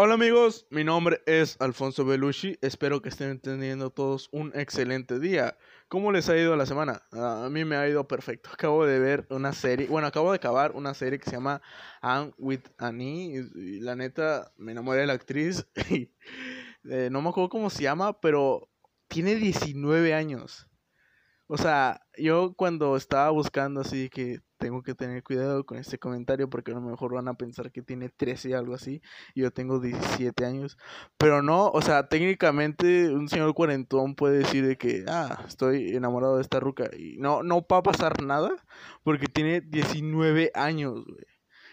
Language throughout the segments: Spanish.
Hola amigos, mi nombre es Alfonso Belushi, espero que estén teniendo todos un excelente día. ¿Cómo les ha ido la semana? a mí me ha ido perfecto. Acabo de ver una serie, bueno, acabo de acabar una serie que se llama Anne with Annie y, la neta me enamoré de la actriz y eh, no me acuerdo cómo se llama, pero tiene 19 años. O sea, yo cuando estaba buscando así que tengo que tener cuidado con este comentario porque a lo mejor van a pensar que tiene 13 o algo así y yo tengo 17 años. Pero no, o sea, técnicamente un señor cuarentón puede decir de que, ah, estoy enamorado de esta ruca y no, no va a pasar nada porque tiene 19 años, güey.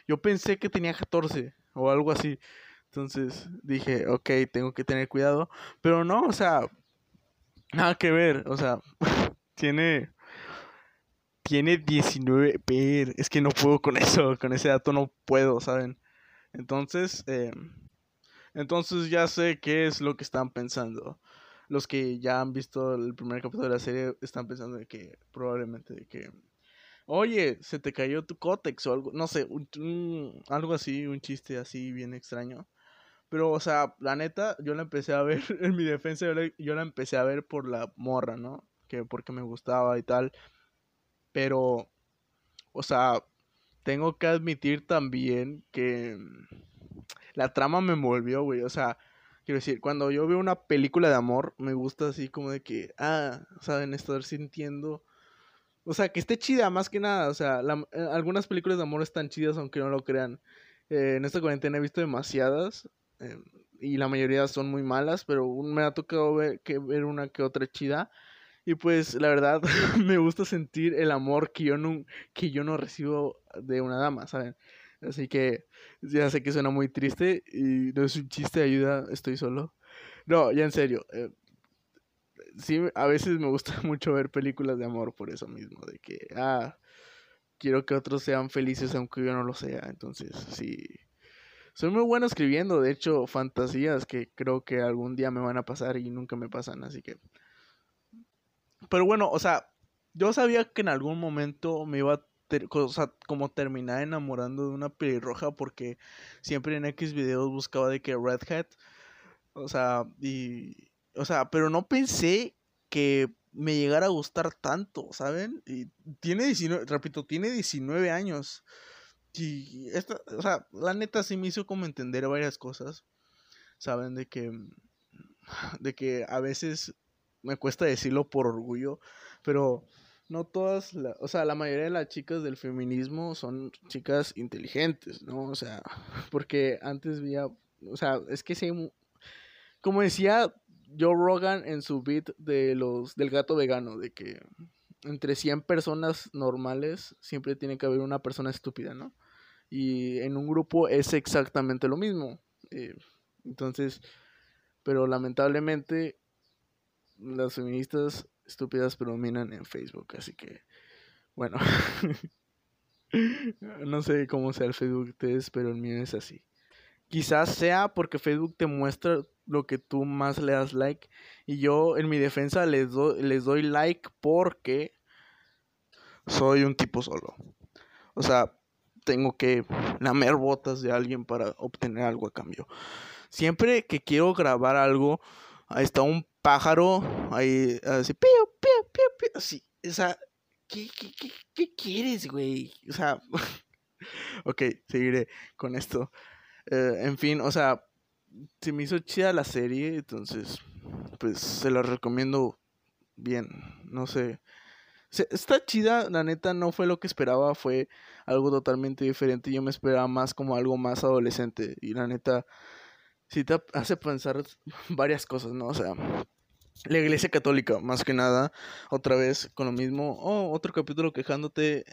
Yo pensé que tenía 14 o algo así. Entonces dije, ok, tengo que tener cuidado. Pero no, o sea, nada que ver. O sea, tiene tiene 19. Per, es que no puedo con eso, con ese dato no puedo, ¿saben? Entonces, eh, entonces ya sé qué es lo que están pensando. Los que ya han visto el primer capítulo de la serie están pensando de que probablemente de que, oye, se te cayó tu cótex o algo, no sé, algo así, un chiste así bien extraño. Pero, o sea, la neta, yo la empecé a ver, en mi defensa, yo la empecé a ver por la morra, ¿no? Que porque me gustaba y tal. Pero, o sea, tengo que admitir también que la trama me envolvió, güey. O sea, quiero decir, cuando yo veo una película de amor, me gusta así como de que, ah, saben, estar sintiendo. O sea, que esté chida más que nada. O sea, eh, algunas películas de amor están chidas aunque no lo crean. Eh, en esta cuarentena he visto demasiadas. Eh, y la mayoría son muy malas, pero me ha tocado ver, que ver una que otra chida. Y pues la verdad me gusta sentir el amor que yo no, que yo no recibo de una dama, ¿saben? Así que ya sé que suena muy triste y no es un chiste, ayuda, estoy solo. No, ya en serio. Eh, sí, a veces me gusta mucho ver películas de amor por eso mismo, de que, ah, quiero que otros sean felices aunque yo no lo sea. Entonces, sí. Soy muy bueno escribiendo, de hecho, fantasías que creo que algún día me van a pasar y nunca me pasan, así que pero bueno, o sea, yo sabía que en algún momento me iba a o como terminar enamorando de una pelirroja porque siempre en X videos buscaba de que Red Hat, o sea, y, o sea, pero no pensé que me llegara a gustar tanto, ¿saben? Y tiene 19, repito, tiene 19 años. Y esta, o sea, la neta sí me hizo como entender varias cosas, ¿saben? De que, de que a veces me cuesta decirlo por orgullo, pero no todas, o sea, la mayoría de las chicas del feminismo son chicas inteligentes, ¿no? O sea, porque antes veía, o sea, es que sí, como decía Joe Rogan en su beat de los, del gato vegano, de que entre 100 personas normales siempre tiene que haber una persona estúpida, ¿no? Y en un grupo es exactamente lo mismo. Eh, entonces, pero lamentablemente las feministas estúpidas predominan en Facebook, así que, bueno, no sé cómo sea el Facebook de ustedes, pero el mío es así. Quizás sea porque Facebook te muestra lo que tú más le das like y yo en mi defensa les, les doy like porque soy un tipo solo. O sea, tengo que lamer botas de alguien para obtener algo a cambio. Siempre que quiero grabar algo, está un pájaro, ahí, así, pío, pío, pío, pío, así, o sea, ¿qué, qué, qué, qué quieres, güey? O sea, ok, seguiré con esto. Eh, en fin, o sea, se me hizo chida la serie, entonces, pues, se la recomiendo bien, no sé. Está chida, la neta no fue lo que esperaba, fue algo totalmente diferente. Yo me esperaba más como algo más adolescente. Y la neta, sí te hace pensar varias cosas, ¿no? O sea, la iglesia católica, más que nada, otra vez con lo mismo. Oh, otro capítulo quejándote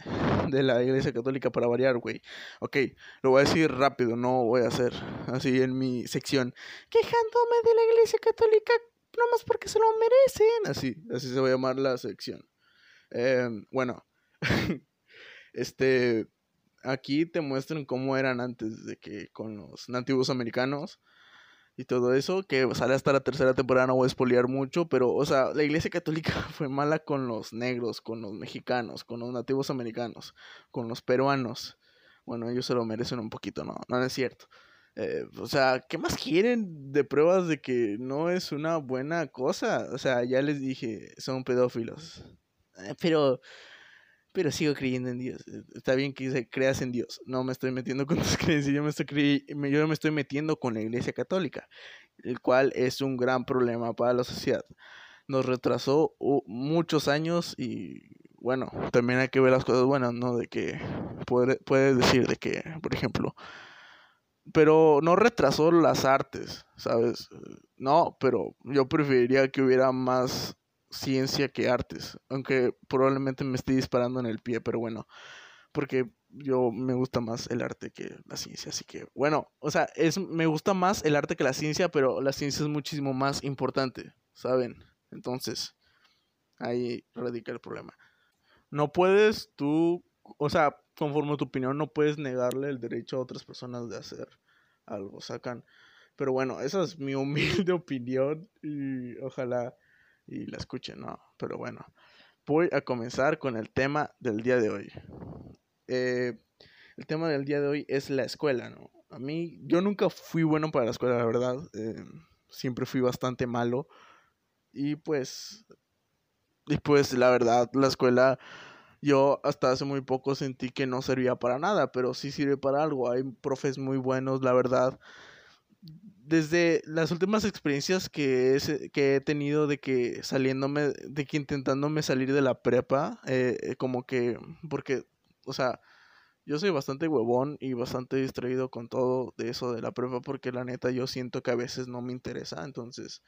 de la iglesia católica para variar, güey. Ok, lo voy a decir rápido, no voy a hacer así en mi sección. Quejándome de la iglesia católica nomás porque se lo merecen. Así, así se va a llamar la sección. Eh, bueno, este, aquí te muestran cómo eran antes de que con los nativos americanos y todo eso, que sale hasta la tercera temporada, no voy a espolear mucho, pero, o sea, la iglesia católica fue mala con los negros, con los mexicanos, con los nativos americanos, con los peruanos. Bueno, ellos se lo merecen un poquito, no, no es cierto. Eh, o sea, ¿qué más quieren de pruebas de que no es una buena cosa? O sea, ya les dije, son pedófilos. Eh, pero, pero sigo creyendo en Dios. Está bien que creas en Dios. No me estoy metiendo con tus creencias, yo me estoy, yo me estoy metiendo con la Iglesia Católica, el cual es un gran problema para la sociedad. Nos retrasó muchos años y bueno, también hay que ver las cosas buenas, ¿no? De que puedes decir de que, por ejemplo, pero no retrasó las artes, ¿sabes? No, pero yo preferiría que hubiera más ciencia que artes, aunque probablemente me esté disparando en el pie, pero bueno, porque yo me gusta más el arte que la ciencia, así que bueno, o sea, es me gusta más el arte que la ciencia, pero la ciencia es muchísimo más importante, ¿saben? Entonces, ahí radica el problema. No puedes tú, o sea, conforme a tu opinión, no puedes negarle el derecho a otras personas de hacer algo, sacan. Pero bueno, esa es mi humilde opinión y ojalá y la escuchen, ¿no? Pero bueno, voy a comenzar con el tema del día de hoy. Eh, el tema del día de hoy es la escuela, ¿no? A mí, yo nunca fui bueno para la escuela, la verdad. Eh, siempre fui bastante malo. Y pues, y pues la verdad, la escuela yo hasta hace muy poco sentí que no servía para nada, pero sí sirve para algo. Hay profes muy buenos, la verdad. Desde las últimas experiencias que, que he tenido de que saliéndome, de que intentándome salir de la prepa, eh, eh, como que, porque, o sea, yo soy bastante huevón y bastante distraído con todo de eso de la prepa, porque la neta yo siento que a veces no me interesa, entonces,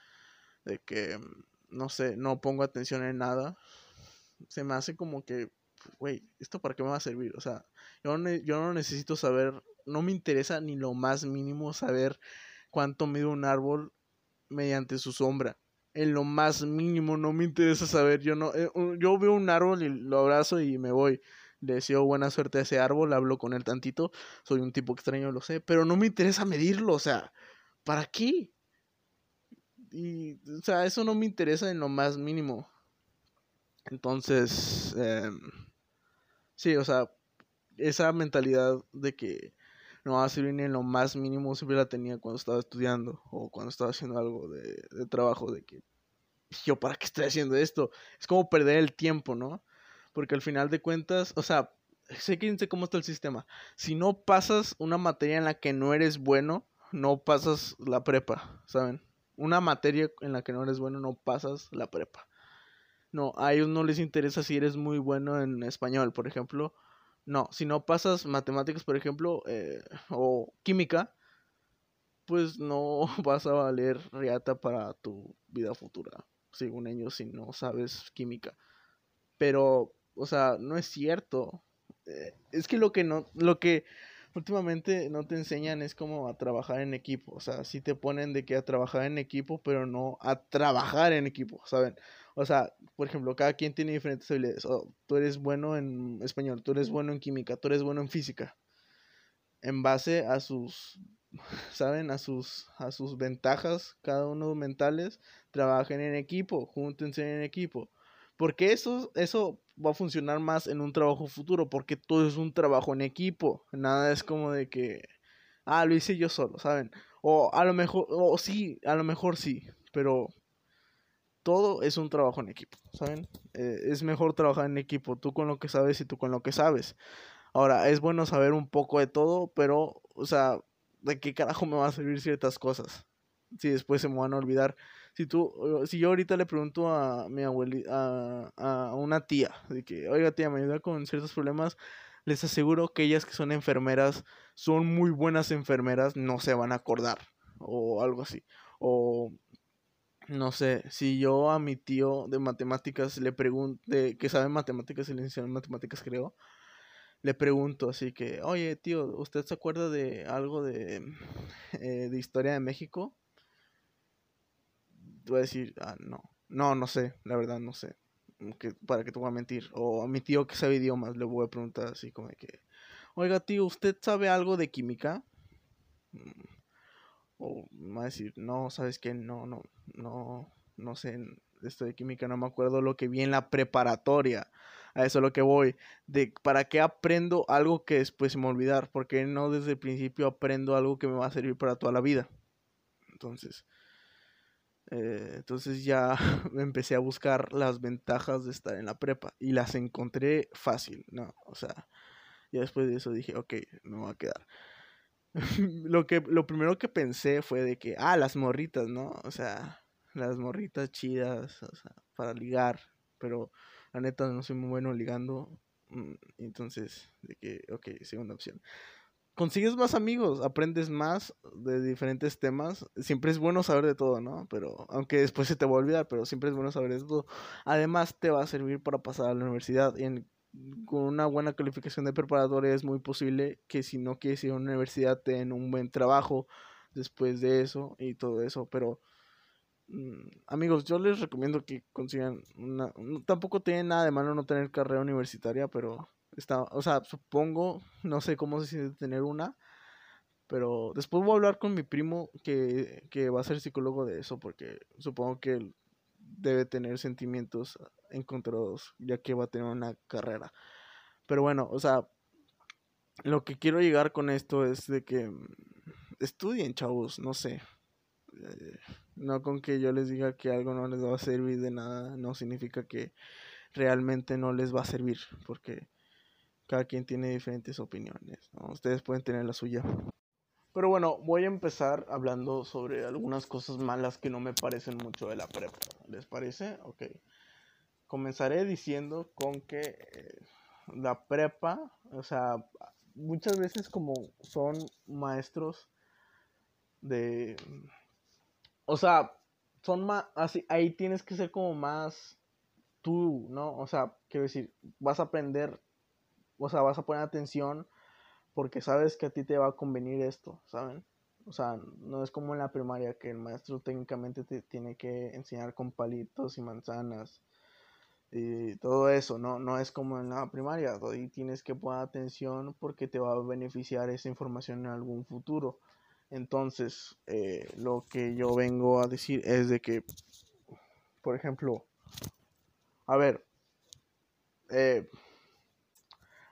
de que, no sé, no pongo atención en nada. Se me hace como que güey, ¿esto para qué me va a servir? O sea, yo no, yo no necesito saber, no me interesa ni lo más mínimo saber cuánto mide un árbol mediante su sombra. En lo más mínimo no me interesa saber, yo no, eh, yo veo un árbol y lo abrazo y me voy. Le deseo buena suerte a ese árbol, hablo con él tantito, soy un tipo extraño, lo sé, pero no me interesa medirlo, o sea, ¿para qué? Y, o sea, eso no me interesa en lo más mínimo. Entonces, eh, Sí, o sea, esa mentalidad de que no va a servir ni en lo más mínimo siempre la tenía cuando estaba estudiando o cuando estaba haciendo algo de, de trabajo, de que yo para qué estoy haciendo esto. Es como perder el tiempo, ¿no? Porque al final de cuentas, o sea, sé sé cómo está el sistema. Si no pasas una materia en la que no eres bueno, no pasas la prepa, ¿saben? Una materia en la que no eres bueno, no pasas la prepa. No, a ellos no les interesa si eres muy bueno en español, por ejemplo. No, si no pasas matemáticas, por ejemplo, eh, o química, pues no vas a valer riata para tu vida futura, según ellos, si no sabes química. Pero, o sea, no es cierto. Eh, es que lo que no, lo que últimamente no te enseñan es como a trabajar en equipo. O sea, sí te ponen de que a trabajar en equipo, pero no a trabajar en equipo, ¿saben? O sea, por ejemplo, cada quien tiene diferentes habilidades. Oh, tú eres bueno en español, tú eres bueno en química, tú eres bueno en física. En base a sus, ¿saben? A sus, a sus ventajas, cada uno mentales, trabajen en equipo, júntense en equipo. Porque eso, eso va a funcionar más en un trabajo futuro, porque todo es un trabajo en equipo. Nada es como de que, ah, lo hice yo solo, ¿saben? O a lo mejor, o sí, a lo mejor sí, pero todo es un trabajo en equipo, ¿saben? Eh, es mejor trabajar en equipo, tú con lo que sabes y tú con lo que sabes. Ahora, es bueno saber un poco de todo, pero, o sea, ¿de qué carajo me va a servir ciertas cosas? Si después se me van a olvidar. Si tú, si yo ahorita le pregunto a mi abuelita, a, a una tía, de que, oiga tía, me ayuda con ciertos problemas, les aseguro que ellas que son enfermeras, son muy buenas enfermeras, no se van a acordar, o algo así. O no sé, si yo a mi tío de matemáticas le pregunto, que sabe matemáticas y le enseñan matemáticas creo, le pregunto así que, oye tío, ¿usted se acuerda de algo de, eh, de historia de México? Voy a decir, ah, no, no, no sé, la verdad no sé, que, para que te voy a mentir. O a mi tío que sabe idiomas le voy a preguntar así como que, oiga tío, ¿usted sabe algo de química? O me va a decir, no, ¿sabes qué? No, no, no, no sé, esto de química no me acuerdo lo que vi en la preparatoria. A eso es lo que voy. De para qué aprendo algo que después me olvidar. Porque no desde el principio aprendo algo que me va a servir para toda la vida. Entonces. Eh, entonces ya empecé a buscar las ventajas de estar en la prepa. Y las encontré fácil, ¿no? O sea. Y después de eso dije, ok, me voy a quedar. lo que lo primero que pensé fue de que, ah, las morritas, ¿no? O sea, las morritas chidas, o sea, para ligar, pero la neta no soy muy bueno ligando. Mm, entonces, de que, ok, segunda opción. Consigues más amigos, aprendes más de diferentes temas. Siempre es bueno saber de todo, ¿no? Pero, aunque después se te va a olvidar, pero siempre es bueno saber de todo. Además, te va a servir para pasar a la universidad. Y con una buena calificación de preparatoria es muy posible que si no quieres ir a una universidad te den un buen trabajo después de eso y todo eso. Pero Mm, amigos, yo les recomiendo que consigan una... Tampoco tiene nada de malo no tener carrera universitaria, pero está, o sea, supongo, no sé cómo se siente tener una, pero después voy a hablar con mi primo que, que va a ser psicólogo de eso, porque supongo que debe tener sentimientos encontrados, ya que va a tener una carrera. Pero bueno, o sea, lo que quiero llegar con esto es de que mm, estudien, chavos, no sé. Eh, no con que yo les diga que algo no les va a servir de nada, no significa que realmente no les va a servir, porque cada quien tiene diferentes opiniones, Ustedes pueden tener la suya. Pero bueno, voy a empezar hablando sobre algunas cosas malas que no me parecen mucho de la prepa. ¿Les parece? Ok. Comenzaré diciendo con que eh, la prepa, o sea, muchas veces como son maestros de o sea, son más, así, ahí tienes que ser como más tú, ¿no? O sea, quiero decir, vas a aprender, o sea, vas a poner atención porque sabes que a ti te va a convenir esto, ¿saben? O sea, no es como en la primaria que el maestro técnicamente te tiene que enseñar con palitos y manzanas y todo eso, ¿no? No es como en la primaria, ahí tienes que poner atención porque te va a beneficiar esa información en algún futuro. Entonces, eh, lo que yo vengo a decir es de que, por ejemplo, a ver, eh,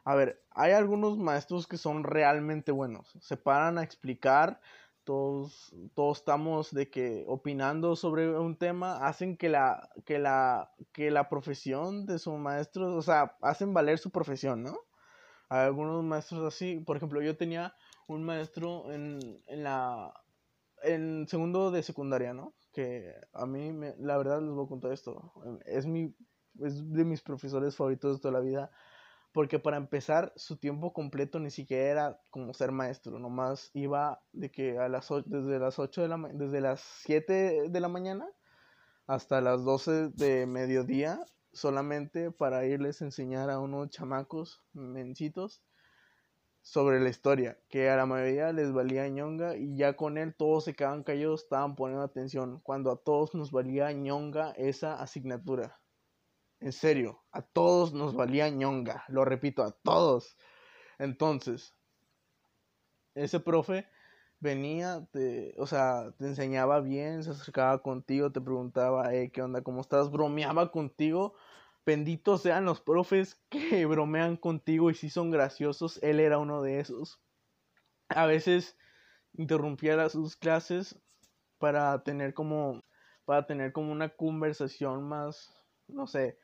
a ver, hay algunos maestros que son realmente buenos, se paran a explicar, todos, todos estamos de que opinando sobre un tema, hacen que la, que la, que la profesión de su maestro, o sea, hacen valer su profesión, ¿no? Hay algunos maestros así, por ejemplo, yo tenía un maestro en, en la en segundo de secundaria, ¿no? Que a mí, me, la verdad, les voy a contar esto. Es, mi, es de mis profesores favoritos de toda la vida. Porque para empezar, su tiempo completo ni siquiera era como ser maestro. Nomás iba de que a las desde las 8 de la desde las 7 de la mañana hasta las 12 de mediodía. Solamente para irles a enseñar a unos chamacos mencitos sobre la historia, que a la mayoría les valía ñonga y ya con él todos se quedaban callados, estaban poniendo atención, cuando a todos nos valía ñonga esa asignatura. En serio, a todos nos valía ñonga, lo repito, a todos. Entonces, ese profe venía, te, o sea, te enseñaba bien, se acercaba contigo, te preguntaba, eh, ¿qué onda? ¿Cómo estás? Bromeaba contigo Benditos sean los profes que bromean contigo y si son graciosos. Él era uno de esos. A veces interrumpía sus clases para tener como para tener como una conversación más no sé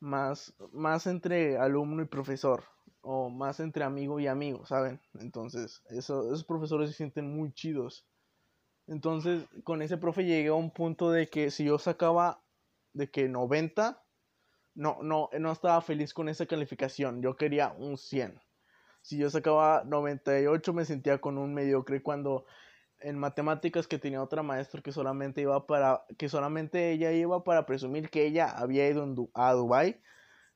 más más entre alumno y profesor o más entre amigo y amigo saben entonces eso, esos profesores se sienten muy chidos entonces con ese profe llegué a un punto de que si yo sacaba de que 90 no, no, no estaba feliz con esa calificación. Yo quería un 100. Si yo sacaba 98 me sentía con un mediocre cuando en matemáticas que tenía otra maestra que solamente iba para que solamente ella iba para presumir que ella había ido a Dubai.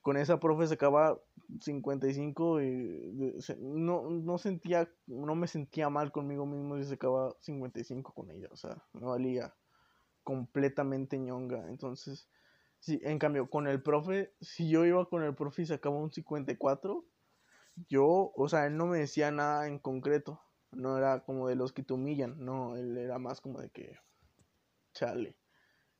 Con esa profe sacaba 55 y no, no sentía no me sentía mal conmigo mismo si sacaba 55 con ella, o sea, no valía completamente ñonga. Entonces, Sí, en cambio, con el profe, si yo iba con el profe y sacaba un 54, yo, o sea, él no me decía nada en concreto. No era como de los que te humillan, no, él era más como de que, chale.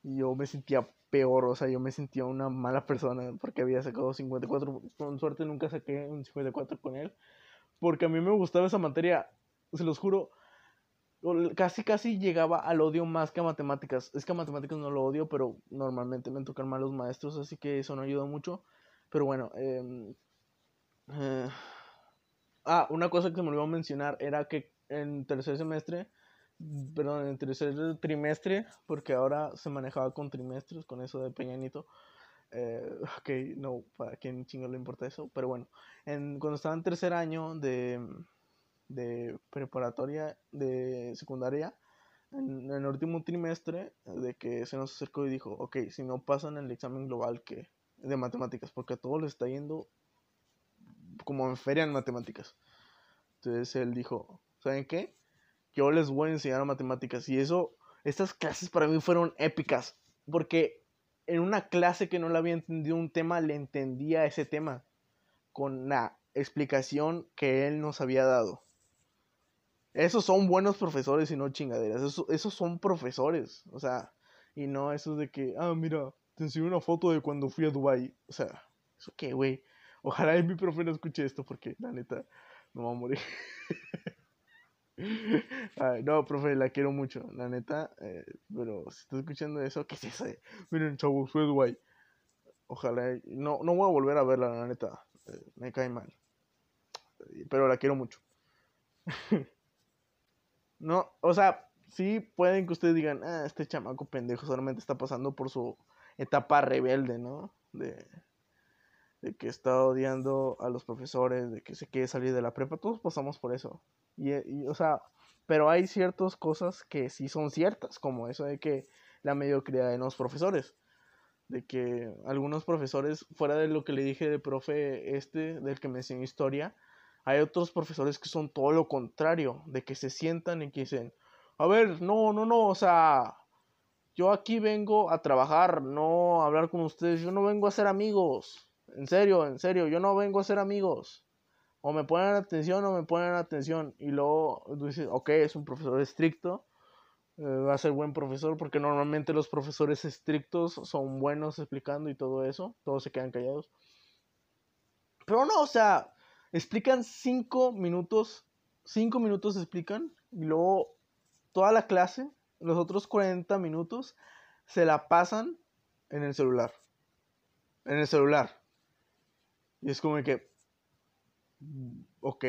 Yo me sentía peor, o sea, yo me sentía una mala persona porque había sacado 54. Con suerte nunca saqué un 54 con él. Porque a mí me gustaba esa materia, se los juro. Casi, casi llegaba al odio más que a matemáticas. Es que a matemáticas no lo odio, pero normalmente me tocan mal los maestros, así que eso no ayuda mucho. Pero bueno, eh, eh, ah, una cosa que se me olvidó mencionar era que en tercer semestre, perdón, en tercer trimestre, porque ahora se manejaba con trimestres, con eso de Peñanito. Eh, ok, no, para quién chingo le importa eso, pero bueno, en, cuando estaba en tercer año de, de preparatoria, de secundaria, en, el último trimestre, de que se nos acercó y dijo, ok, si no pasan el examen global que de matemáticas, porque a todos les está yendo como en feria en matemáticas. Entonces él dijo, ¿saben qué? Yo les voy a enseñar matemáticas. Y eso, estas clases para mí fueron épicas. Porque en una clase que no le había entendido un tema, le entendía ese tema. Con la explicación que él nos había dado. Esos son buenos profesores y no chingaderas. Esos, esos son profesores. O sea, y no eso de que, ah, mira, te enseñé una foto de cuando fui a Dubai. O sea, ¿eso qué, güey? Ojalá mi profe no escuche esto porque la neta me va a morir. no, profe, la quiero mucho, la neta. Eh, pero si estás escuchando eso, ¿qué es eso? Miren, chavos, fue Dubai. Ojalá. No, no voy a volver a verla, la neta. Eh, me cae mal. Pero la quiero mucho. no, o sea, sí pueden que ustedes digan, ah, este chamaco pendejo solamente está pasando por su etapa rebelde, ¿no? De, de que está odiando a los profesores, de que se quiere salir de la prepa, todos pasamos por eso. Y, o sea, pero hay ciertas cosas que sí son ciertas, como eso de que la mediocridad de los profesores, de que algunos profesores, fuera de lo que le dije de profe este, del que me enseñó historia, hay otros profesores que son todo lo contrario, de que se sientan y que dicen, a ver, no, no, no, o sea, yo aquí vengo a trabajar, no a hablar con ustedes, yo no vengo a ser amigos. En serio, en serio, yo no vengo a ser amigos. O me ponen atención o me ponen atención. Y luego dices, ok, es un profesor estricto. Eh, va a ser buen profesor porque normalmente los profesores estrictos son buenos explicando y todo eso. Todos se quedan callados. Pero no, o sea, explican cinco minutos. Cinco minutos explican. Y luego toda la clase, los otros 40 minutos, se la pasan en el celular. En el celular. Y es como que, ok,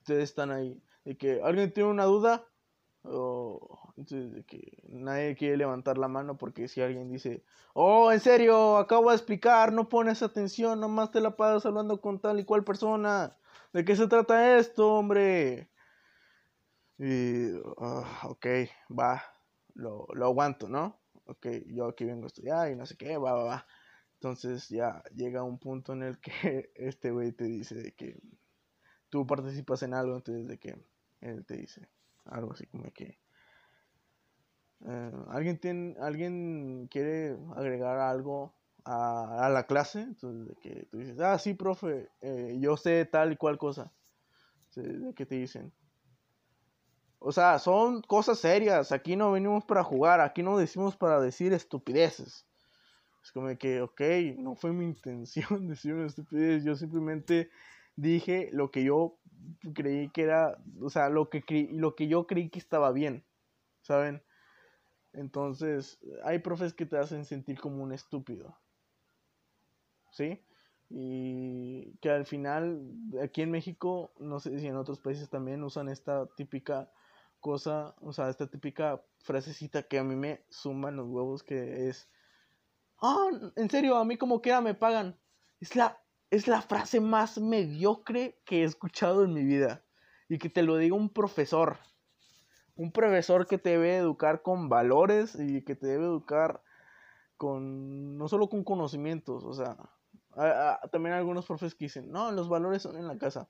ustedes están ahí. De que alguien tiene una duda, o de que nadie quiere levantar la mano porque si alguien dice, oh, en serio, acabo de explicar, no pones atención, nomás te la pasas hablando con tal y cual persona. ¿De qué se trata esto, hombre? Y, ah, ok, va, lo, lo aguanto, ¿no? Ok, yo aquí vengo a estudiar y no sé qué, va, va, va. Entonces ya llega un punto en el que este güey te dice de que tú participas en algo, entonces de que él te dice algo así como que eh, alguien tiene alguien quiere agregar algo a, la clase, entonces de que tú dices, ah sí profe, eh, yo sé tal y cual cosa, de que te dicen. O sea, son cosas serias, aquí no venimos para jugar, aquí no decimos para decir estupideces. Es como que, ok, no fue mi intención decir una estupidez, yo simplemente dije lo que yo creí que era, o sea, lo que, lo que yo creí que estaba bien, ¿saben? Entonces, hay profes que te hacen sentir como un estúpido, ¿sí? Y que al final, aquí en México, no sé si en otros países también usan esta típica cosa, o sea, esta típica frasecita que a mí me suman los huevos, que es ah, en serio, a mí como quiera me pagan. Es la, es la frase más mediocre que he escuchado en mi vida. Y que te lo diga un profesor. Un profesor que te debe educar con valores y que te debe educar con, no solo con conocimientos, o sea, también algunos profesores que dicen, no, los valores son en la casa.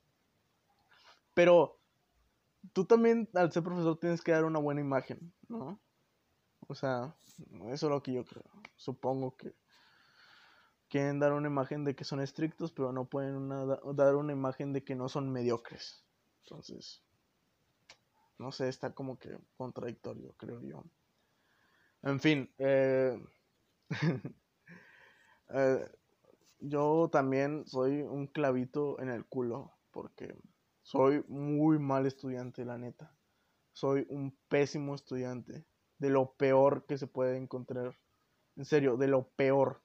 Pero tú también, al ser profesor, tienes que dar una buena imagen, ¿no? O sea, eso es lo que yo creo. Supongo que quieren dar una imagen de que son estrictos, pero no pueden dar una imagen de que no son mediocres. Entonces, no sé, está como que contradictorio, creo yo. En fin, eh, Eh, yo también soy un clavito en el culo porque soy muy mal estudiante, la neta. Soy un pésimo estudiante. De lo peor que se puede encontrar. En serio, de lo peor.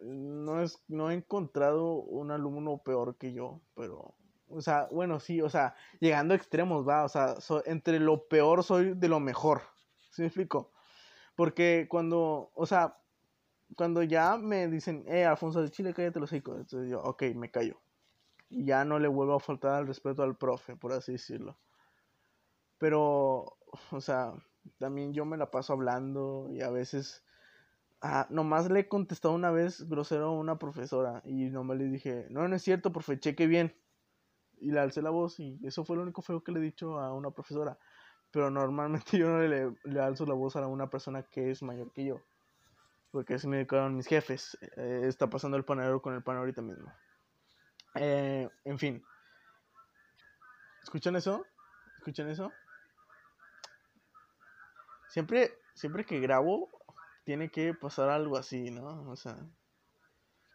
No, es, no he encontrado un alumno peor que yo, pero o sea, bueno, sí, o sea, llegando a extremos, va, o sea, entre lo peor soy de lo mejor. ¿Sí me explico? Porque cuando, o sea, cuando ya me dicen, eh, Alfonso de Chile, cállate los hijos, entonces yo, ok, me callo. Y ya no le vuelvo a faltar al respeto al profe, por así decirlo. Pero, o sea, también yo me la paso hablando y a veces, ah, nomás le he contestado una vez grosero a una profesora y nomás le dije, no, no es cierto, profe, cheque bien y le alcé la voz y eso fue lo único feo que le he dicho a una profesora. Pero normalmente yo no le, le alzo la voz a una persona que es mayor que yo. Porque así me dedicaron mis jefes. Eh, está pasando el panadero con el pan ahorita mismo. Eh, en fin. ¿Escuchan eso? ¿Escuchan eso? Siempre, siempre que grabo, tiene que pasar algo así, ¿no? O sea,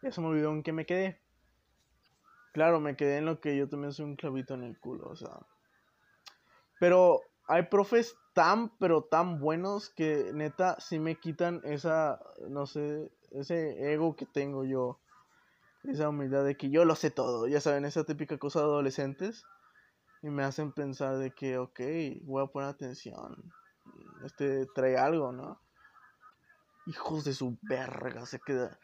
ya se me olvidó en qué me quedé. Claro, me quedé en lo que yo también soy un clavito en el culo, o sea. Pero hay profes tan, pero tan buenos que neta sí me quitan esa, no sé, ese ego que tengo yo. Esa humildad de que yo lo sé todo, ya saben, esa típica cosa de adolescentes. Y me hacen pensar de que, ok, voy a poner atención. Este trae algo, ¿no? Hijos de su verga, se queda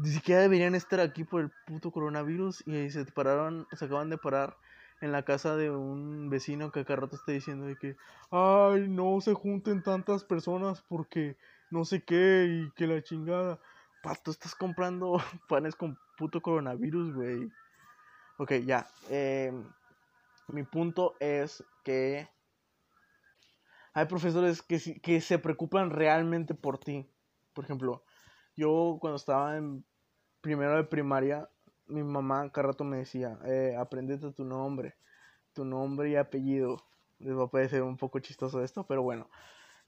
ni siquiera deberían estar aquí por el puto coronavirus y se pararon, se acaban de parar en la casa de un vecino que acá rato está diciendo de que, ay, no se junten tantas personas porque no sé qué y que la chingada. Pato, estás comprando panes con puto coronavirus, güey. Ok, ya. Em, mi punto es que hay profesores que, que se preocupan realmente por ti. Por ejemplo, yo cuando estaba en primero de primaria, mi mamá cada rato me decía, eh, aprendete tu nombre, tu nombre y apellido. Les va a parecer un poco chistoso esto, pero bueno,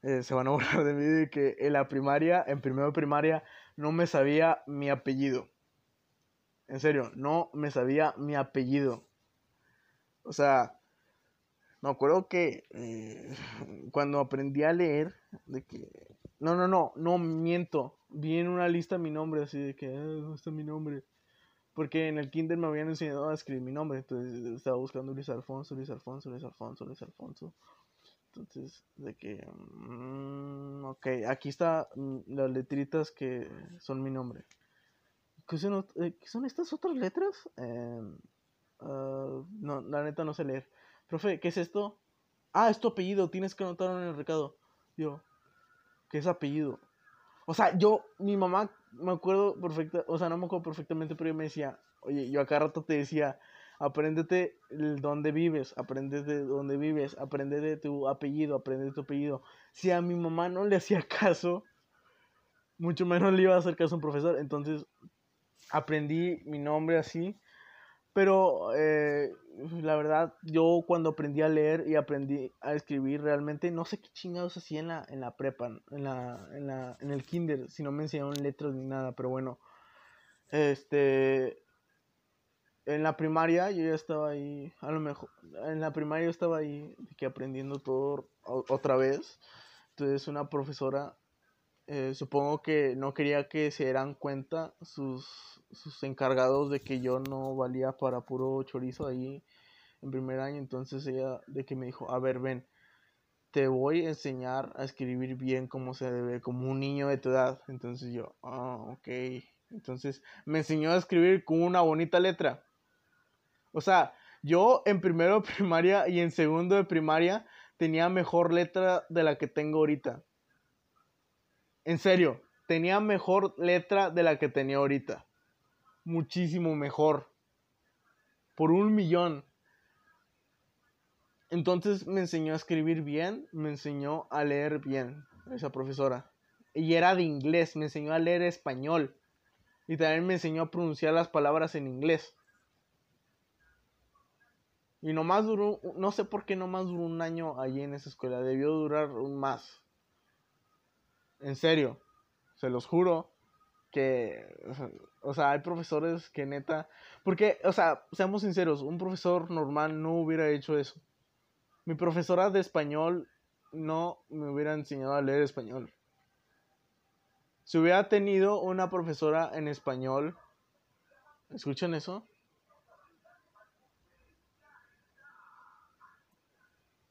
eh, se van a burlar de mí de que en la primaria, en primero de primaria, no me sabía mi apellido. En serio, no me sabía mi apellido. O sea, me acuerdo que eh, cuando aprendí a leer, de que... No, no, no, no miento. Vi en una lista mi nombre, así de que, ah, ¿dónde está mi nombre? Porque en el kinder me habían enseñado a escribir mi nombre, entonces estaba buscando Luis Alfonso, Luis Alfonso, Luis Alfonso, Luis Alfonso. Entonces, de que, mm, ok, aquí está mm, las letritas que son mi nombre. ¿Qué son, eh, estas otras letras? Em, ah, no, la neta no sé leer. Profe, ¿qué es esto? Ah, es tu apellido, tienes que anotarlo en el recado. Yo, ¿qué es apellido? O sea, yo, mi mamá, me acuerdo perfecta, o sea, no me acuerdo perfectamente, pero yo me decía, oye, yo acá rato te decía, apréndete dónde vives, apréndete dónde vives, apréndete tu apellido, aprende tu apellido. Si a mi mamá no le hacía caso, mucho menos le iba a hacer caso a un profesor. Entonces, aprendí mi nombre así pero eh, la verdad, yo cuando aprendí a leer y aprendí a escribir, realmente no sé qué chingados hacía en la, en la prepa, en, la, en, la, en el kinder, si no me enseñaron letras ni nada, pero bueno, este, en la primaria yo ya estaba ahí, a lo mejor, en la primaria yo estaba ahí, que aprendiendo todo otra vez, entonces una profesora eh, supongo que no quería que se dieran cuenta sus, sus encargados de que yo no valía para puro chorizo ahí en primer año. Entonces ella de que me dijo, a ver, ven, te voy a enseñar a escribir bien como se debe, como un niño de tu edad. Entonces yo, ah, ok. Entonces me enseñó a escribir con una bonita letra. O sea, yo en primero de primaria y en segundo de primaria tenía mejor letra de la que tengo ahorita. En serio, tenía mejor letra de la que tenía ahorita. Muchísimo mejor. Por un millón. Entonces me enseñó a escribir bien, me enseñó a leer bien, esa profesora. Y era de inglés, me enseñó a leer español. Y también me enseñó a pronunciar las palabras en inglés. Y nomás duró, no sé por qué nomás duró un año allí en esa escuela, debió durar más. En serio. Se los juro que, o sea, hay profesores que neta, porque, o sea, seamos sinceros, un profesor normal no hubiera hecho eso. Mi profesora de español no me hubiera enseñado a leer español. Si hubiera tenido una profesora en español, ¿escuchan eso?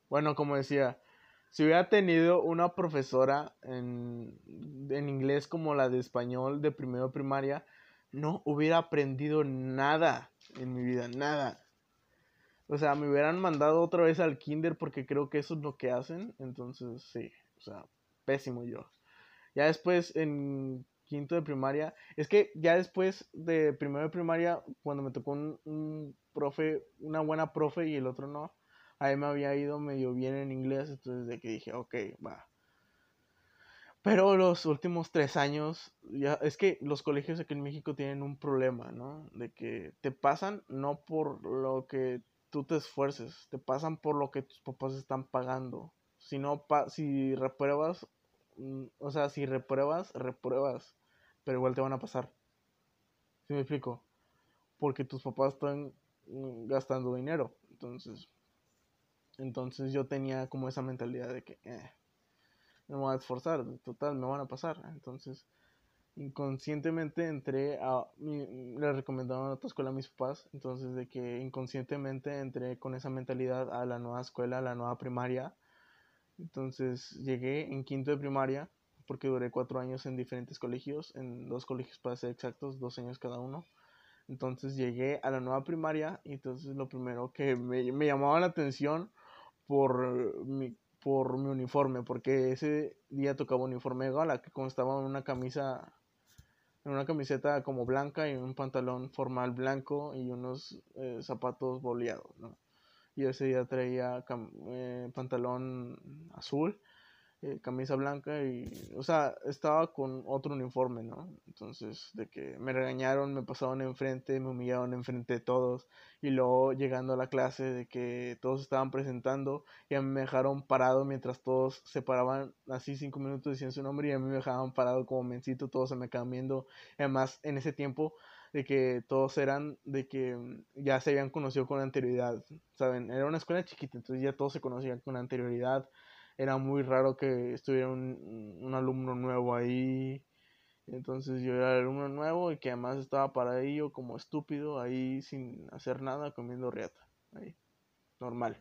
Bueno, como decía, si hubiera tenido una profesora en, inglés como la de español de primero primaria, no hubiera aprendido nada en mi vida, nada. O sea, me hubieran mandado otra vez al kinder porque creo que eso es lo que hacen. Entonces, sí, o sea, pésimo yo. Ya después en quinto de primaria, es que ya después de primero de primaria, cuando me tocó un, un profe, una buena profe y el otro no, ahí me había ido medio bien en inglés, entonces de que dije, ok, va. Pero los últimos tres años, ya, es que los colegios aquí en México tienen un problema, ¿no? De que te pasan no por lo que tú te esfuerces, te pasan por lo que tus papás están pagando. Si no, si repruebas, mm, o sea, si repruebas, repruebas, pero igual te van a pasar. ¿Sí me explico? Porque tus papás están mm, gastando dinero, entonces entonces yo tenía como esa mentalidad de que eh, me voy a esforzar, total, me van a pasar. Entonces, inconscientemente entré a. le recomendaban a otra escuela a mis papás. Entonces, de que inconscientemente entré con esa mentalidad a la nueva escuela, a la nueva primaria. Entonces, llegué en quinto de primaria, porque duré cuatro años en diferentes colegios, en dos colegios para ser exactos, dos años cada uno. Entonces llegué a la nueva primaria y entonces lo primero que me, me llamaba la atención por mi, por mi uniforme, porque ese día tocaba uniforme gala que constaba en una camisa, en una camiseta como blanca y un pantalón formal blanco y unos eh, zapatos boleados, ¿no? Y ese día traía eh, pantalón azul eh, camisa blanca y, o sea, estaba con otro uniforme, ¿no? Entonces, de que me regañaron, me pasaron enfrente, me humillaron enfrente de todos y luego llegando a la clase de que todos estaban presentando y a mí me dejaron parado mientras todos se paraban así cinco minutos diciendo su nombre y a mí me dejaban parado como mencito, todos se me quedaban viendo, además en ese tiempo de que todos eran de que ya se habían conocido con anterioridad, ¿saben? Era una escuela chiquita, entonces ya todos se conocían con anterioridad era muy raro que estuviera un, alumno nuevo ahí. Entonces yo era el alumno nuevo y que además estaba para ello como estúpido ahí sin hacer nada comiendo riata. Ahí. Normal.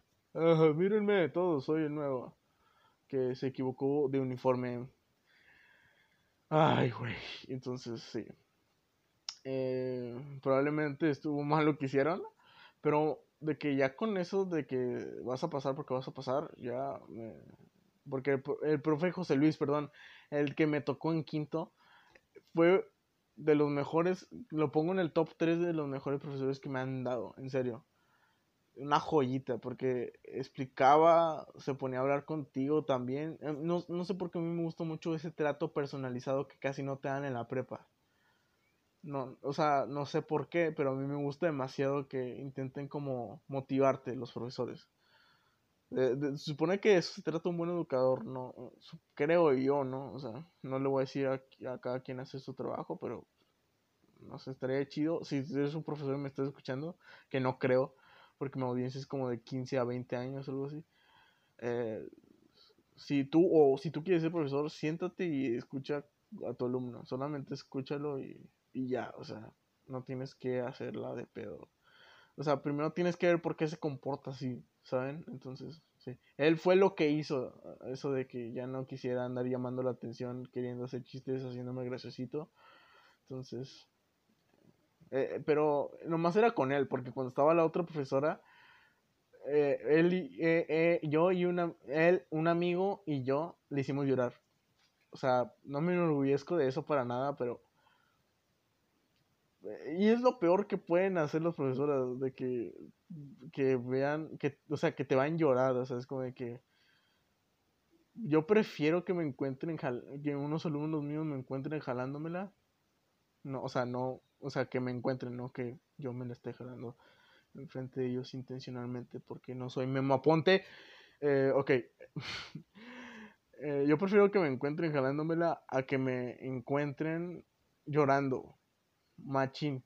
mírenme todos, soy el nuevo. Que se equivocó de uniforme. Ay, güey. Entonces sí. Eh, probablemente estuvo mal lo que hicieron. Pero de que ya con eso de que vas a pasar porque vas a pasar, ya me, porque el, profe José Luis, perdón, el que me tocó en quinto, fue de los mejores, lo pongo en el top 3 de los mejores profesores que me han dado, en serio. Una joyita, porque explicaba, se ponía a hablar contigo también. Eh, no, no sé por qué a mí me gusta mucho ese trato personalizado que casi no te dan en la prepa. No, o sea, no sé por qué, pero a mí me gusta demasiado que intenten como motivarte los profesores se supone que se trata de un buen educador, ¿no? Creo yo, ¿no? O sea, no le voy a decir a, cada quien hace su trabajo, pero no sé, estaría chido. Si eres un profesor y me estás escuchando, que no creo, porque mi audiencia es como de 15 a 20 años o algo así. Eh, si tú, o si tú quieres ser profesor, siéntate y escucha a tu alumno. Solamente escúchalo y, y ya, o sea, no tienes que hacerla de pedo. O sea, primero tienes que ver por qué se comporta así. ¿saben? Entonces, sí. Él fue lo que hizo eso de que ya no quisiera andar llamando la atención, queriendo hacer chistes, haciéndome graciosito. Entonces, eh, pero nomás era con él, porque cuando estaba la otra profesora, eh, él, eh, yo y una, él, un amigo y yo le hicimos llorar. O sea, no me enorgullezco de eso para nada, pero y es lo peor que pueden hacer los profesores, de que, que vean, que, o sea, que te van llorar, o sea, es como de que yo prefiero que me encuentren, que unos alumnos míos me encuentren jalándomela, no, o sea, no, o sea, que me encuentren, no que yo me la esté jalando enfrente de ellos intencionalmente, porque no soy Memo Aponte, eh, ok, eh, yo prefiero que me encuentren jalándomela a que me encuentren llorando. Machín.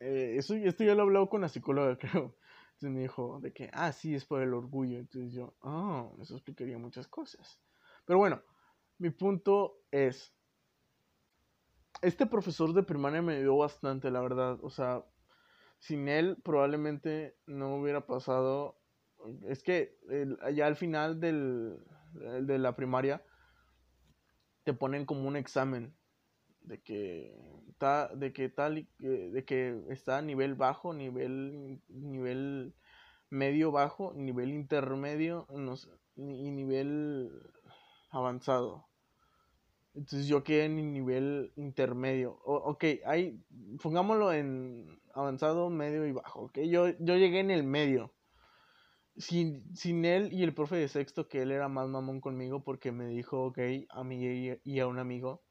Eh, eso, esto ya lo he hablado con la psicóloga, creo. Entonces me dijo de que, ah, sí, es por el orgullo. Entonces yo, ah, eso explicaría muchas cosas. Pero bueno, mi punto es, este profesor de primaria me ayudó bastante, la verdad. O sea, sin él probablemente no hubiera pasado. Es que ya al final del, de la primaria te ponen como un examen de que está de que tal de que está a nivel bajo nivel nivel medio bajo nivel intermedio no y nivel avanzado. Entonces yo quedé en nivel intermedio. Ok hay pongámoslo en avanzado medio y bajo ok. Yo yo llegué en el medio. Sin, sin él y el profe de sexto que él era más mamón conmigo porque me dijo gay a mí y a un amigo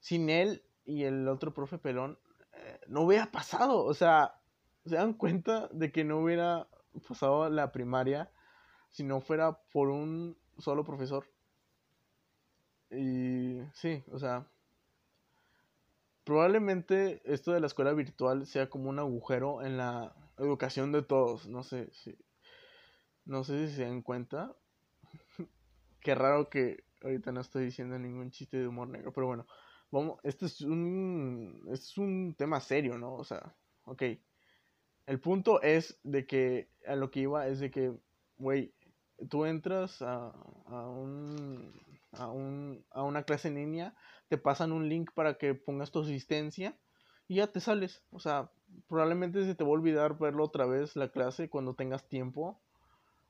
sin él y el otro profe pelón, eh, no hubiera pasado. O sea, se dan cuenta de que no hubiera pasado la primaria si no fuera por un solo profesor. Y sí, o sea, probablemente esto de la escuela virtual sea como un agujero en la educación de todos. No sé si, no sé si se dan cuenta. Qué raro que ahorita no estoy diciendo ningún chiste de humor negro, pero bueno vamos, este es un, es un tema serio, ¿no? O sea, ok. El punto es de que, a lo que iba es de que, güey, tú entras a, a, un, a, un, a una clase en línea, te pasan un link para que pongas tu asistencia y ya te sales. O sea, probablemente se te va a olvidar verlo otra vez la clase cuando tengas tiempo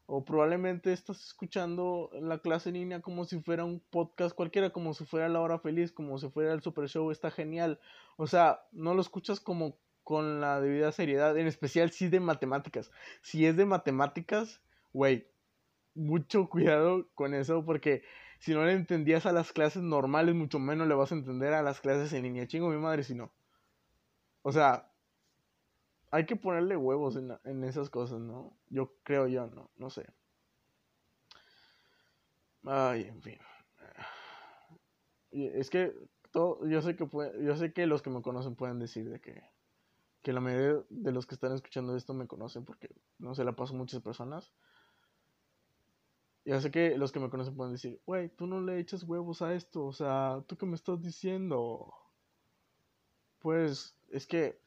o probablemente estás escuchando la clase en línea como si fuera un podcast cualquiera, como si fuera La Hora Feliz, como si fuera el Super Show, está genial. O sea, no lo escuchas como con la debida seriedad, en especial si es de matemáticas. Si es de matemáticas, güey, mucho cuidado con eso porque si no le entendías a las clases normales, mucho menos le vas a entender a las clases en línea. Chingo mi madre si no. O sea, hay que ponerle huevos en, esas cosas, ¿no? Yo creo yo, no, no sé. Ay, en fin. Es que todo, yo sé que yo sé que los que me conocen pueden decir de que, que la mayoría de los que están escuchando esto me conocen porque no se la paso a muchas personas. Ya sé que los que me conocen pueden decir, güey, tú no le echas huevos a esto, o sea, ¿tú qué me estás diciendo? Pues es que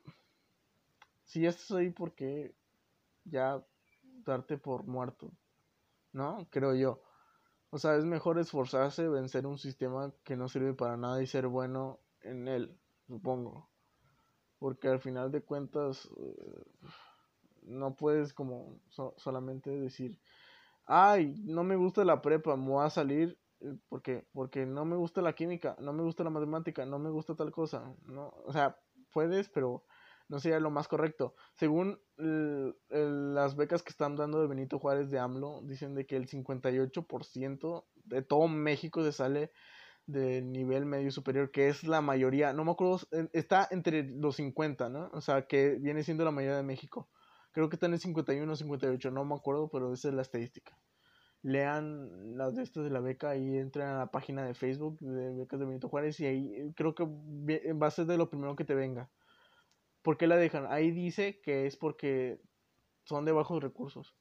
si ya estás ahí, porque ya darte por muerto? ¿No? Creo yo. O sea, es mejor esforzarse, vencer un sistema que no sirve para nada y ser bueno en él, supongo. Porque al final de cuentas, eh, no puedes como solamente decir, ay, no me gusta la prepa, me voy a salir eh, porque porque no me gusta la química, no me gusta la matemática, no me gusta tal cosa, no, o sea, puedes, pero no sería lo más correcto. Según las becas que están dando de Benito Juárez de AMLO, dicen de que el 58% de todo México se sale de nivel medio superior, que es la mayoría, no me acuerdo, está entre los 50, ¿no? O sea, que viene siendo la mayoría de México. Creo que está en el 51 o 58, no me acuerdo, pero esa es la estadística. Lean las de estas de la beca y entren a la página de Facebook de becas de Benito Juárez y ahí creo que va a ser de lo primero que te venga. ¿Por qué la dejan? Ahí dice que es porque son de bajos recursos.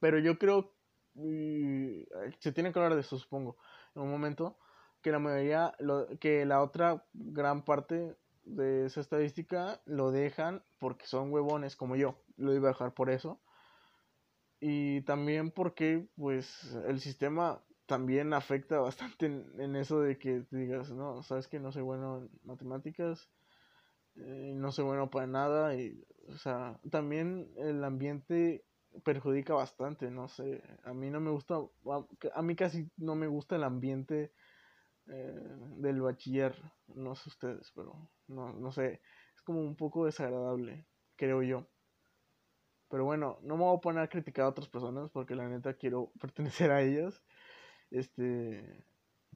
Pero yo creo, se tiene que hablar de eso, supongo, en un momento, que la mayoría, que la otra gran parte de esa estadística lo dejan porque son huevones como yo. Lo iba a dejar por eso. Y también porque, pues, el sistema también afecta bastante en, en eso de que digas, no, sabes que no soy bueno en matemáticas, no soy bueno para nada y o sea también el ambiente perjudica bastante no sé a mí no me gusta a mí casi no me gusta el ambiente eh, del bachiller no sé ustedes pero no, no sé es como un poco desagradable creo yo. Pero bueno no me voy a poner a criticar a otras personas porque la neta quiero pertenecer a ellas este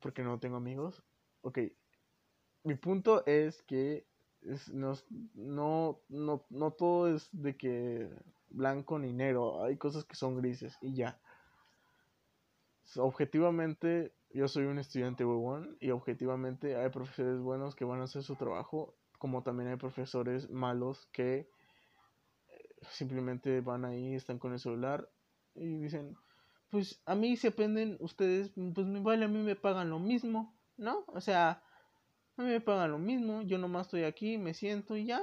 porque no tengo amigos. Ok mi punto es que no, no, no, no todo es de que blanco ni negro, hay cosas que son grises y ya. objetivamente yo soy un estudiante huevón y objetivamente hay profesores buenos que van a hacer su trabajo, como también hay profesores malos que eh, simplemente van ahí, están con el celular y dicen, pues a mí si aprenden ustedes, pues me vale, a mí me pagan lo mismo, ¿no? O sea, a mí me pagan lo mismo, yo nomás estoy aquí, me siento y ya,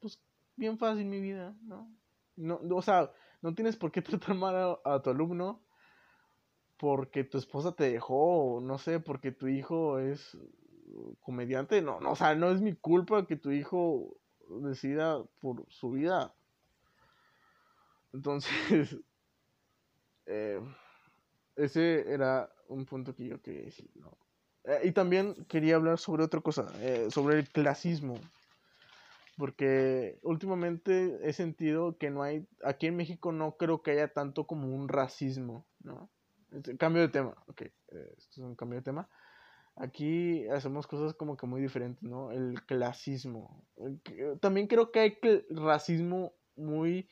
pues bien fácil mi vida, ¿no? no o sea, no tienes por qué tratar mal a tu alumno porque tu esposa te dejó, o no sé, porque tu hijo es comediante, no, no, o sea, no es mi culpa que tu hijo decida por su vida. Entonces, eh, ese era un punto que yo quería decir, ¿no? Eh, y también quería hablar sobre otra cosa, eh, sobre el clasismo. Porque últimamente he sentido que no hay, aquí en México no creo que haya tanto como un racismo, ¿no? Este, cambio de tema, ok, eh, esto es un cambio de tema. Aquí hacemos cosas como que muy diferentes, ¿no? El clasismo. También creo que hay racismo muy,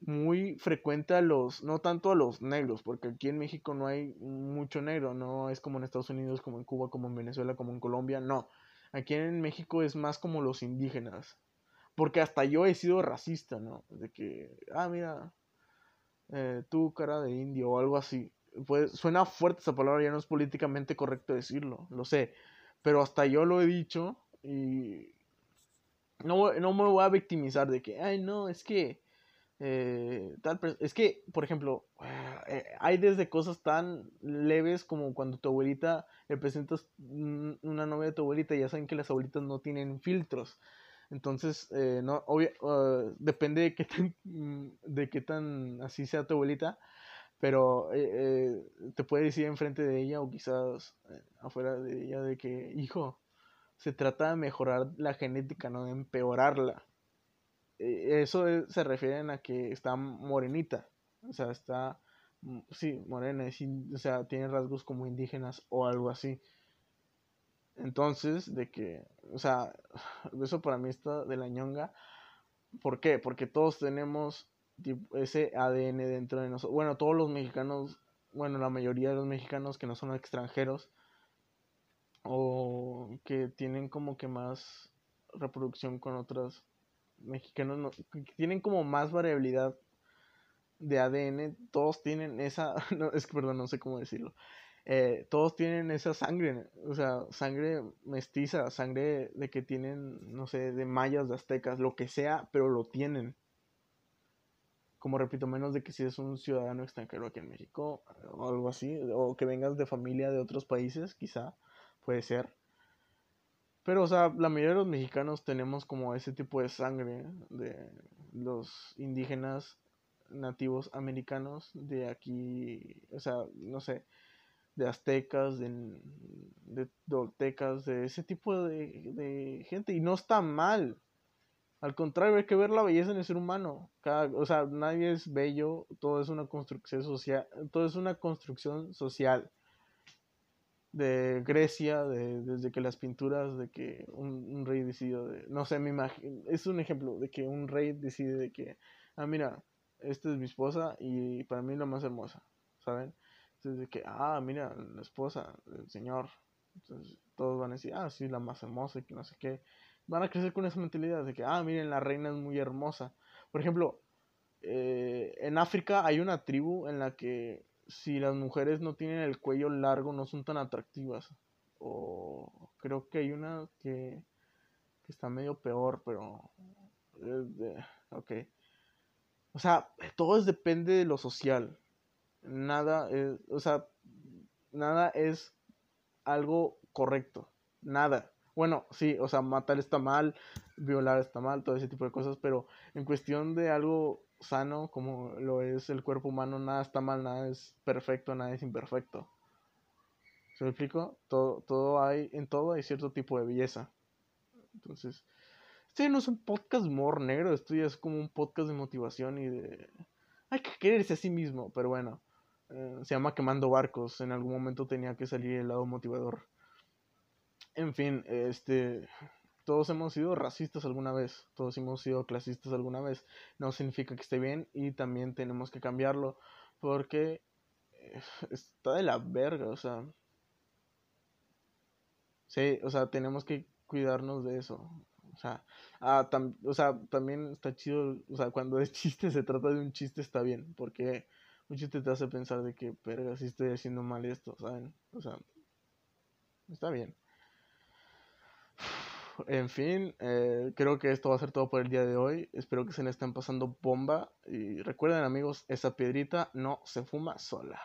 muy frecuente a los, no tanto a los negros, porque aquí en México no hay mucho negro, no es como en Estados Unidos, como en Cuba, como en Venezuela, como en Colombia, no. Aquí en México es más como los indígenas. Porque hasta yo he sido racista, ¿no? De que, ah, mira, eh, tú cara de indio o algo así pues, suena fuerte esa palabra, ya no es políticamente correcto decirlo, lo sé, pero hasta yo lo he dicho y no, no me voy a victimizar de que, ay, no, es que, eh, tal, es que, por ejemplo, eh, hay desde cosas tan leves como cuando tu abuelita le presentas una novia de tu abuelita, ya saben que las abuelitas no tienen filtros. Entonces, eh, no, uh, depende de qué tan, de qué tan así sea tu abuelita, pero eh, eh, te puede decir enfrente de ella o quizás afuera de ella de que, hijo, se trata de mejorar la genética, no de empeorarla. Eso se refiere a que está morenita, o sea, está, sí, morena, o sea, tiene rasgos como indígenas o algo así. Entonces, de que, o sea, eso para mí está de la ñonga. ¿Por qué? Porque todos tenemos ese ADN dentro de nosotros. Bueno, todos los mexicanos, bueno, la mayoría de los mexicanos que no son extranjeros o que tienen como que más reproducción con otros mexicanos, que tienen como más variabilidad de ADN, todos tienen esa, no, es que perdón, no sé cómo decirlo, eh, todos tienen esa sangre, o sea, sangre mestiza, sangre de que tienen, no sé, de mayas, de aztecas, lo que sea, pero lo tienen como repito, menos de que si es un ciudadano extranjero aquí en México o algo así, o que vengas de familia de otros países, quizá, puede ser. Pero, o sea, la mayoría de los mexicanos tenemos como ese tipo de sangre de los indígenas nativos americanos de aquí, o sea, no sé, de aztecas, de, de, de ese tipo de, de gente. Y no está mal, al contrario, hay que ver la belleza en el ser humano. o sea, nadie es bello, todo es una construcción social, todo es una construcción social de Grecia, de, desde que las pinturas de que un, rey decidió, de, no sé, me imagino, es un ejemplo de que un rey decide de que, ah, mira, esta es mi esposa y para mí la más hermosa, ¿saben? Entonces de que, ah, mira, la esposa del señor, entonces todos van a decir, ah, sí, la más hermosa y que no sé qué van a crecer con esa mentalidad de que, ah, miren, la reina es muy hermosa. Por ejemplo, eh, en África hay una tribu en la que si las mujeres no tienen el cuello largo no son tan atractivas. O creo que hay una que, que está medio peor, pero... ok. O sea, todo depende de lo social. Nada es, o sea, nada es algo correcto. Nada. Bueno, sí, o sea, matar está mal, violar está mal, todo ese tipo de cosas, pero en cuestión de algo sano como lo es el cuerpo humano, nada está mal, nada es perfecto, nada es imperfecto. ¿Se me explico? Todo, todo hay, en todo hay cierto tipo de belleza. Entonces, este no es un podcast humor negro, esto ya es como un podcast de motivación y de... Hay que quererse a sí mismo, pero bueno, eh, se llama Quemando Barcos, en algún momento tenía que salir el lado motivador. En fin, este, todos hemos sido racistas alguna vez, todos hemos sido clasistas alguna vez. No significa que esté bien y también tenemos que cambiarlo porque está de la verga, o sea. Sí, o sea, tenemos que cuidarnos de eso. O sea, ah, o sea, también está chido, o sea, cuando es chiste, se trata de un chiste, está bien, porque un chiste te hace pensar de que, verga, si estoy haciendo mal esto, ¿saben? O sea, está bien. En fin, eh, creo que esto va a ser todo por el día de hoy. Espero que se le estén pasando bomba. Y recuerden amigos, esa piedrita no se fuma sola.